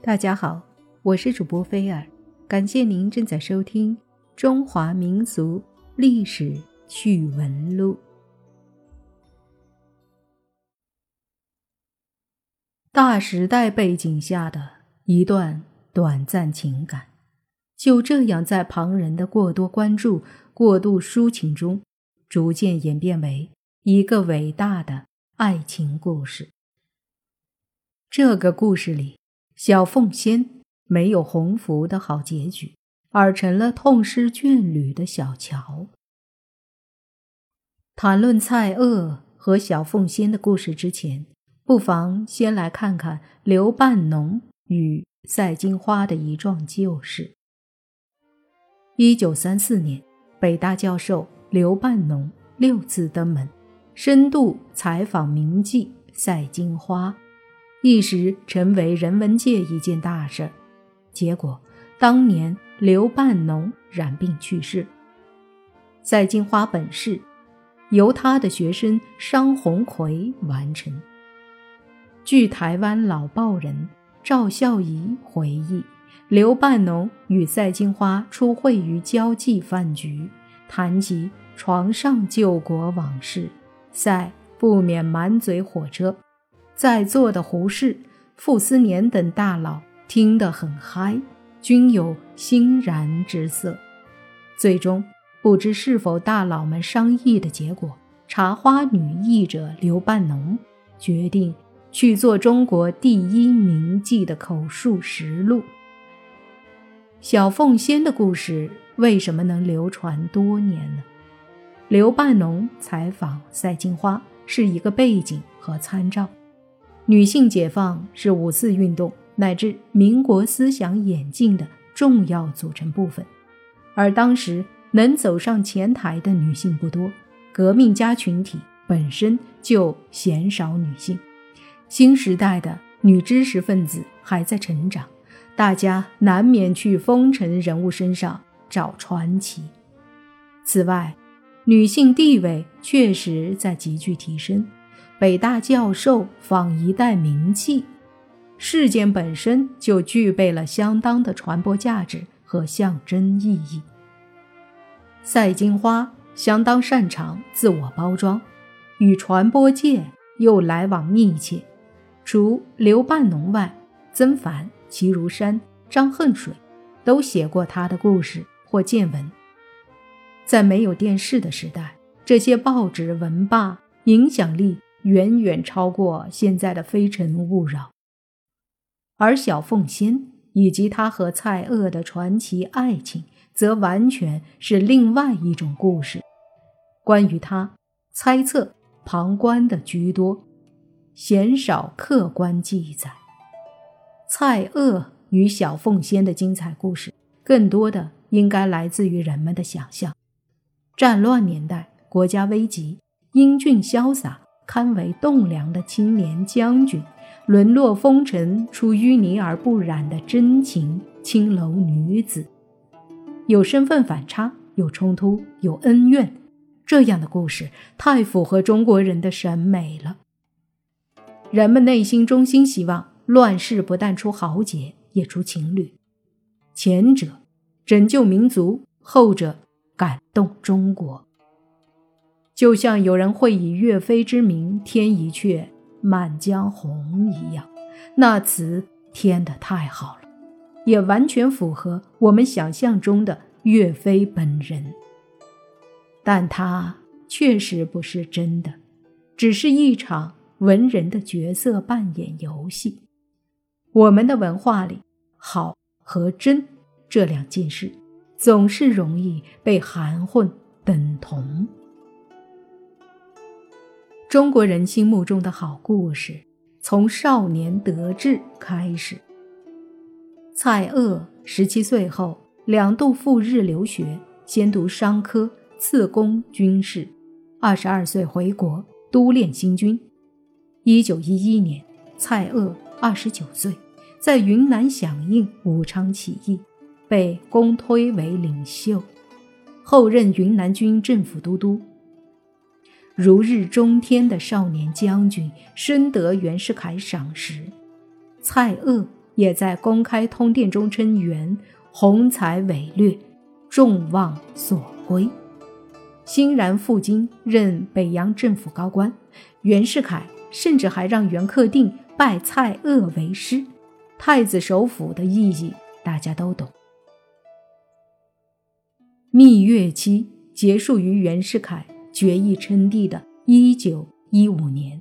大家好，我是主播菲尔，感谢您正在收听《中华民俗历史趣闻录》。大时代背景下的一段短暂情感，就这样在旁人的过多关注、过度抒情中，逐渐演变为一个伟大的爱情故事。这个故事里。小凤仙没有鸿福的好结局，而成了痛失眷侣的小乔。谈论蔡锷和小凤仙的故事之前，不妨先来看看刘半农与赛金花的一桩旧事。一九三四年，北大教授刘半农六次登门，深度采访名妓赛金花。一时成为人文界一件大事，结果当年刘半农染病去世。赛金花本事由他的学生商鸿逵完成。据台湾老报人赵孝仪回忆，刘半农与赛金花初会于交际饭局，谈及床上救国往事，赛不免满嘴火车。在座的胡适、傅斯年等大佬听得很嗨，均有欣然之色。最终，不知是否大佬们商议的结果，茶花女译者刘半农决定去做中国第一名妓的口述实录。小凤仙的故事为什么能流传多年呢？刘半农采访赛金花是一个背景和参照。女性解放是五四运动乃至民国思想演进的重要组成部分，而当时能走上前台的女性不多，革命家群体本身就鲜少女性。新时代的女知识分子还在成长，大家难免去风尘人物身上找传奇。此外，女性地位确实在急剧提升。北大教授访一代名妓，事件本身就具备了相当的传播价值和象征意义。赛金花相当擅长自我包装，与传播界又来往密切。除刘半农外，曾凡、齐如山、张恨水都写过他的故事或见闻。在没有电视的时代，这些报纸文霸影响力。远远超过现在的《非诚勿扰》，而小凤仙以及她和蔡锷的传奇爱情，则完全是另外一种故事。关于他，猜测、旁观的居多，鲜少客观记载。蔡锷与小凤仙的精彩故事，更多的应该来自于人们的想象。战乱年代，国家危急，英俊潇洒。堪为栋梁的青年将军，沦落风尘出淤泥而不染的真情青楼女子，有身份反差，有冲突，有恩怨，这样的故事太符合中国人的审美了。人们内心衷心希望乱世不但出豪杰，也出情侣，前者拯救民族，后者感动中国。就像有人会以岳飞之名添一阙《满江红》一样，那词填得太好了，也完全符合我们想象中的岳飞本人。但他确实不是真的，只是一场文人的角色扮演游戏。我们的文化里，好和真这两件事，总是容易被含混等同。中国人心目中的好故事，从少年得志开始。蔡锷十七岁后两度赴日留学，先读商科，次攻军事。二十二岁回国督练新军。一九一一年，蔡锷二十九岁，在云南响应武昌起义，被公推为领袖，后任云南军政府都督。如日中天的少年将军，深得袁世凯赏识。蔡锷也在公开通电中称袁宏才伟略，众望所归。欣然赴京任北洋政府高官。袁世凯甚至还让袁克定拜蔡锷为师。太子首辅的意义大家都懂。蜜月期结束于袁世凯决意称帝的一九一五年。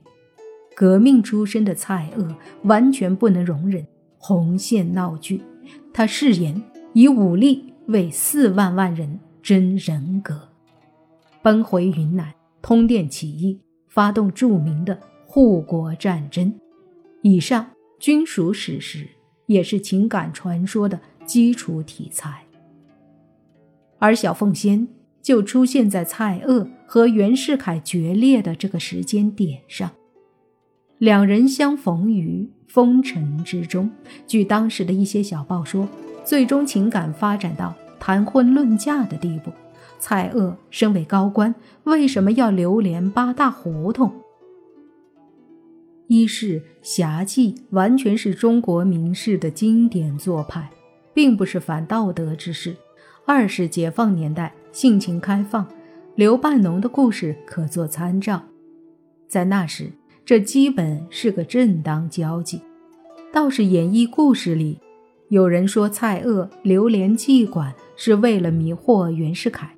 革命出身的蔡锷完全不能容忍红线闹剧，他誓言以武力为四万万人争人格，奔回云南通电起义，发动著名的护国战争。以上均属史实，也是情感传说的基础题材。而小凤仙就出现在蔡锷和袁世凯决裂的这个时间点上。两人相逢于风尘之中。据当时的一些小报说，最终情感发展到谈婚论嫁的地步。蔡锷身为高官，为什么要流连八大胡同？一是侠妓完全是中国名士的经典做派，并不是反道德之事；二是解放年代性情开放，刘半农的故事可做参照。在那时。这基本是个正当交际，倒是演绎故事里，有人说蔡锷流连妓馆是为了迷惑袁世凯。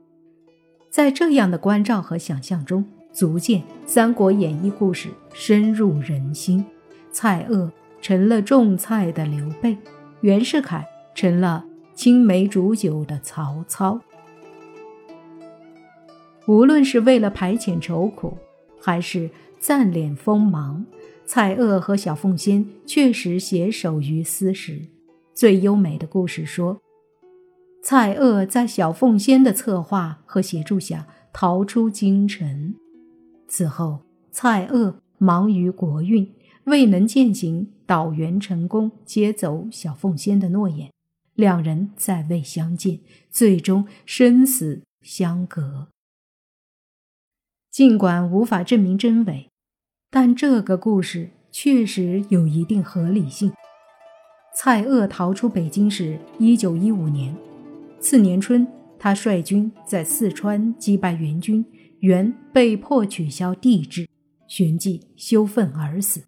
在这样的关照和想象中，足见《三国演义》故事深入人心。蔡锷成了种菜的刘备，袁世凯成了青梅煮酒的曹操。无论是为了排遣愁苦，还是……暂敛锋芒，蔡锷和小凤仙确实携手于斯时。最优美的故事说，蔡锷在小凤仙的策划和协助下逃出京城。此后，蔡锷忙于国运，未能践行导员成功、接走小凤仙的诺言，两人再未相见，最终生死相隔。尽管无法证明真伪。但这个故事确实有一定合理性。蔡锷逃出北京时，一九一五年，次年春，他率军在四川击败元军，元被迫取消帝制，旋即羞愤而死。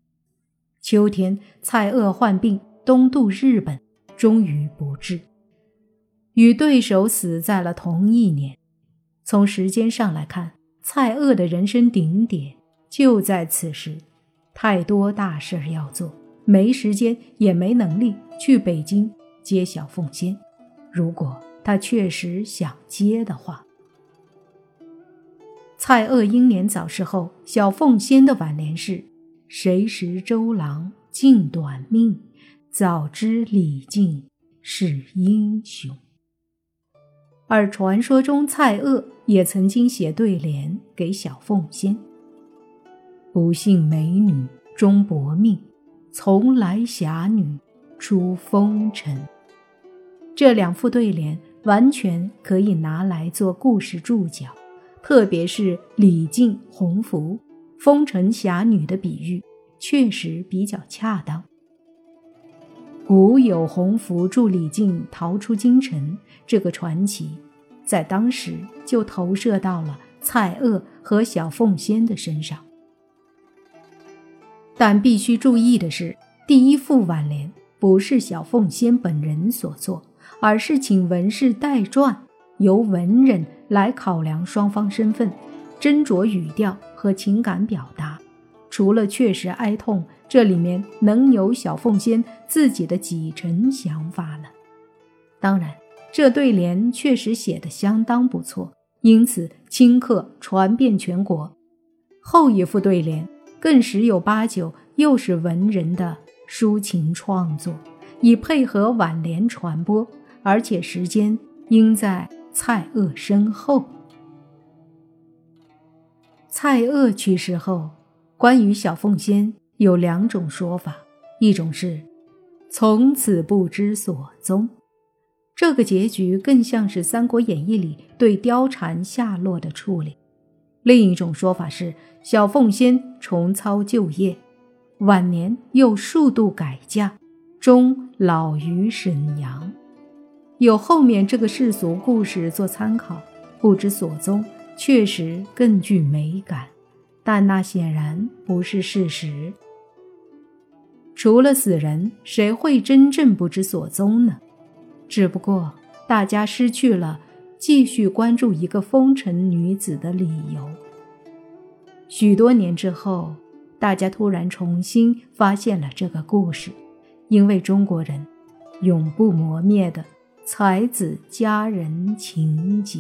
秋天，蔡锷患病东渡日本，终于不治，与对手死在了同一年。从时间上来看，蔡锷的人生顶点。就在此时，太多大事要做，没时间也没能力去北京接小凤仙。如果他确实想接的话，蔡锷英年早逝后，小凤仙的挽联是：“谁识周郎尽短命，早知李靖是英雄。”而传说中，蔡锷也曾经写对联给小凤仙。不幸美女终薄命，从来侠女出风尘。这两副对联完全可以拿来做故事注脚，特别是李靖洪福风尘侠女的比喻，确实比较恰当。古有洪福助李靖逃出京城这个传奇，在当时就投射到了蔡锷和小凤仙的身上。但必须注意的是，第一副挽联不是小凤仙本人所作，而是请文士代撰，由文人来考量双方身份，斟酌语调和情感表达。除了确实哀痛，这里面能有小凤仙自己的几成想法呢？当然，这对联确实写得相当不错，因此顷刻传遍全国。后一副对联。更十有八九又是文人的抒情创作，以配合挽联传播，而且时间应在蔡锷身后。蔡锷去世后，关于小凤仙有两种说法：一种是从此不知所踪，这个结局更像是《三国演义》里对貂蝉下落的处理；另一种说法是。小凤仙重操旧业，晚年又数度改嫁，终老于沈阳。有后面这个世俗故事做参考，不知所踪，确实更具美感，但那显然不是事实。除了死人，谁会真正不知所踪呢？只不过大家失去了继续关注一个风尘女子的理由。许多年之后，大家突然重新发现了这个故事，因为中国人永不磨灭的。才子佳人情节。